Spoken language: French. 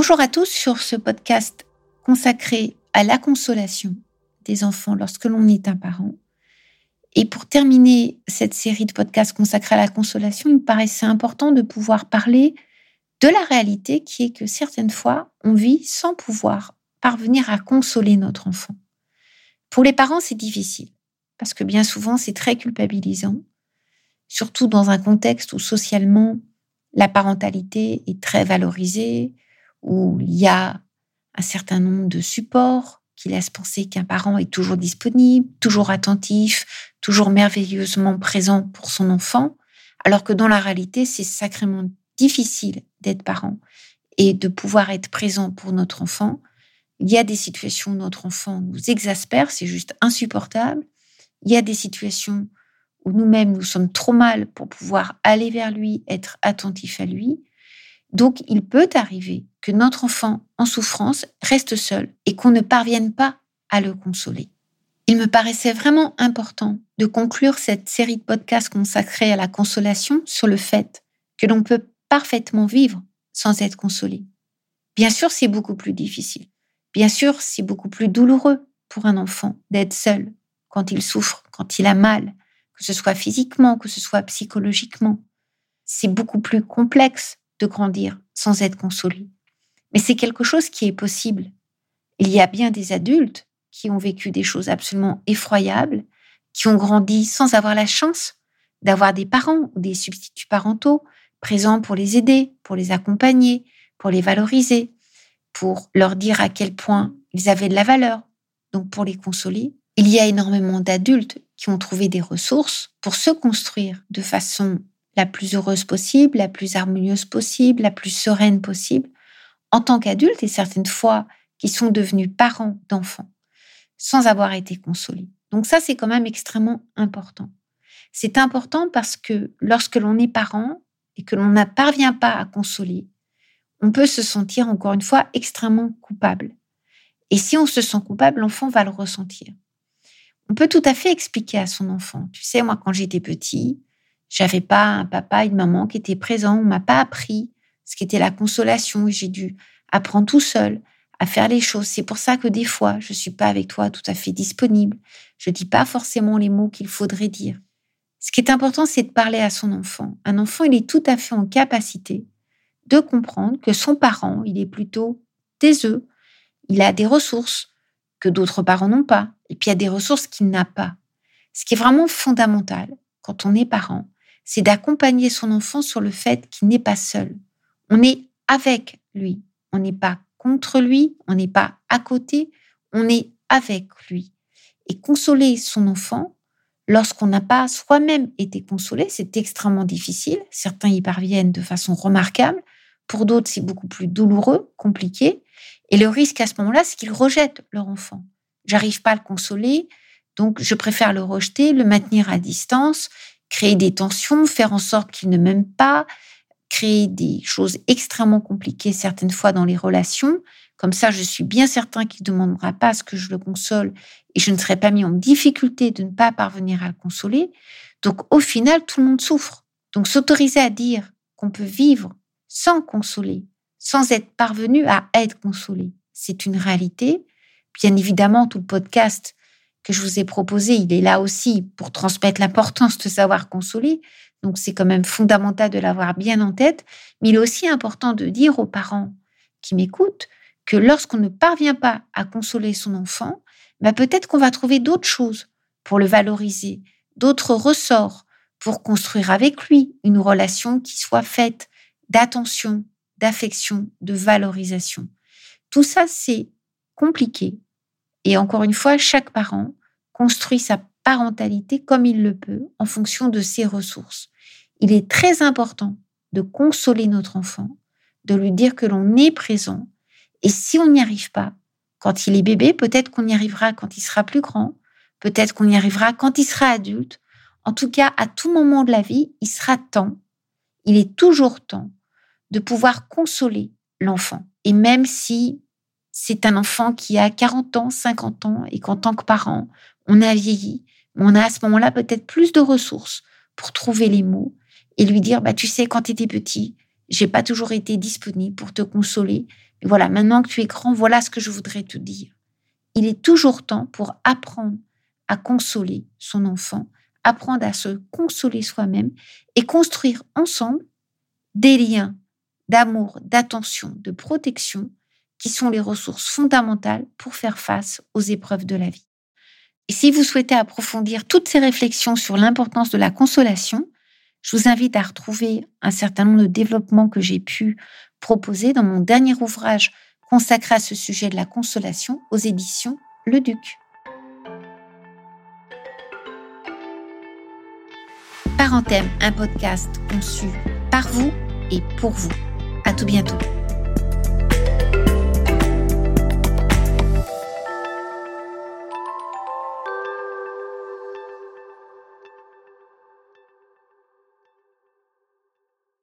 Bonjour à tous sur ce podcast consacré à la consolation des enfants lorsque l'on est un parent. Et pour terminer cette série de podcasts consacrés à la consolation, il me paraissait important de pouvoir parler de la réalité qui est que certaines fois, on vit sans pouvoir parvenir à consoler notre enfant. Pour les parents, c'est difficile, parce que bien souvent, c'est très culpabilisant, surtout dans un contexte où socialement, la parentalité est très valorisée, où il y a un certain nombre de supports qui laissent penser qu'un parent est toujours disponible, toujours attentif, toujours merveilleusement présent pour son enfant, alors que dans la réalité, c'est sacrément difficile d'être parent et de pouvoir être présent pour notre enfant. Il y a des situations où notre enfant nous exaspère, c'est juste insupportable. Il y a des situations où nous-mêmes nous sommes trop mal pour pouvoir aller vers lui, être attentif à lui. Donc, il peut arriver que notre enfant en souffrance reste seul et qu'on ne parvienne pas à le consoler. Il me paraissait vraiment important de conclure cette série de podcasts consacrés à la consolation sur le fait que l'on peut parfaitement vivre sans être consolé. Bien sûr, c'est beaucoup plus difficile. Bien sûr, c'est beaucoup plus douloureux pour un enfant d'être seul quand il souffre, quand il a mal, que ce soit physiquement, que ce soit psychologiquement. C'est beaucoup plus complexe de grandir sans être consolé. Mais c'est quelque chose qui est possible. Il y a bien des adultes qui ont vécu des choses absolument effroyables, qui ont grandi sans avoir la chance d'avoir des parents ou des substituts parentaux présents pour les aider, pour les accompagner, pour les valoriser, pour leur dire à quel point ils avaient de la valeur, donc pour les consoler. Il y a énormément d'adultes qui ont trouvé des ressources pour se construire de façon la plus heureuse possible, la plus harmonieuse possible, la plus sereine possible, en tant qu'adulte et certaines fois qui sont devenus parents d'enfants sans avoir été consolés. Donc ça, c'est quand même extrêmement important. C'est important parce que lorsque l'on est parent et que l'on ne parvient pas à consoler, on peut se sentir encore une fois extrêmement coupable. Et si on se sent coupable, l'enfant va le ressentir. On peut tout à fait expliquer à son enfant. Tu sais, moi, quand j'étais petit, j'avais pas un papa une maman qui étaient présents. On m'a pas appris ce qu'était la consolation j'ai dû apprendre tout seul à faire les choses. C'est pour ça que des fois, je suis pas avec toi tout à fait disponible. Je dis pas forcément les mots qu'il faudrait dire. Ce qui est important, c'est de parler à son enfant. Un enfant, il est tout à fait en capacité de comprendre que son parent, il est plutôt taiseux, il a des ressources que d'autres parents n'ont pas, et puis il y a des ressources qu'il n'a pas. Ce qui est vraiment fondamental quand on est parent, c'est d'accompagner son enfant sur le fait qu'il n'est pas seul. On est avec lui, on n'est pas contre lui, on n'est pas à côté, on est avec lui. Et consoler son enfant, lorsqu'on n'a pas soi-même été consolé, c'est extrêmement difficile. Certains y parviennent de façon remarquable, pour d'autres c'est beaucoup plus douloureux, compliqué. Et le risque à ce moment-là, c'est qu'ils rejettent leur enfant. J'arrive pas à le consoler, donc je préfère le rejeter, le maintenir à distance créer des tensions, faire en sorte qu'il ne m'aime pas, créer des choses extrêmement compliquées certaines fois dans les relations. Comme ça, je suis bien certain qu'il ne demandera pas à ce que je le console et je ne serai pas mis en difficulté de ne pas parvenir à le consoler. Donc, au final, tout le monde souffre. Donc, s'autoriser à dire qu'on peut vivre sans consoler, sans être parvenu à être consolé, c'est une réalité. Bien évidemment, tout le podcast que je vous ai proposé, il est là aussi pour transmettre l'importance de savoir consoler. Donc c'est quand même fondamental de l'avoir bien en tête. Mais il est aussi important de dire aux parents qui m'écoutent que lorsqu'on ne parvient pas à consoler son enfant, bah peut-être qu'on va trouver d'autres choses pour le valoriser, d'autres ressorts pour construire avec lui une relation qui soit faite d'attention, d'affection, de valorisation. Tout ça, c'est compliqué, et encore une fois, chaque parent construit sa parentalité comme il le peut en fonction de ses ressources. Il est très important de consoler notre enfant, de lui dire que l'on est présent. Et si on n'y arrive pas, quand il est bébé, peut-être qu'on y arrivera quand il sera plus grand, peut-être qu'on y arrivera quand il sera adulte. En tout cas, à tout moment de la vie, il sera temps, il est toujours temps de pouvoir consoler l'enfant. Et même si c'est un enfant qui a 40 ans, 50 ans, et qu'en tant que parent, on a vieilli, on a à ce moment-là peut-être plus de ressources pour trouver les mots et lui dire, bah, tu sais, quand tu étais petit, j'ai pas toujours été disponible pour te consoler. Mais voilà, maintenant que tu es grand, voilà ce que je voudrais te dire. Il est toujours temps pour apprendre à consoler son enfant, apprendre à se consoler soi-même et construire ensemble des liens d'amour, d'attention, de protection qui sont les ressources fondamentales pour faire face aux épreuves de la vie. Et si vous souhaitez approfondir toutes ces réflexions sur l'importance de la consolation, je vous invite à retrouver un certain nombre de développements que j'ai pu proposer dans mon dernier ouvrage consacré à ce sujet de la consolation aux éditions Le Duc. Parenthème, un podcast conçu par vous et pour vous. À tout bientôt.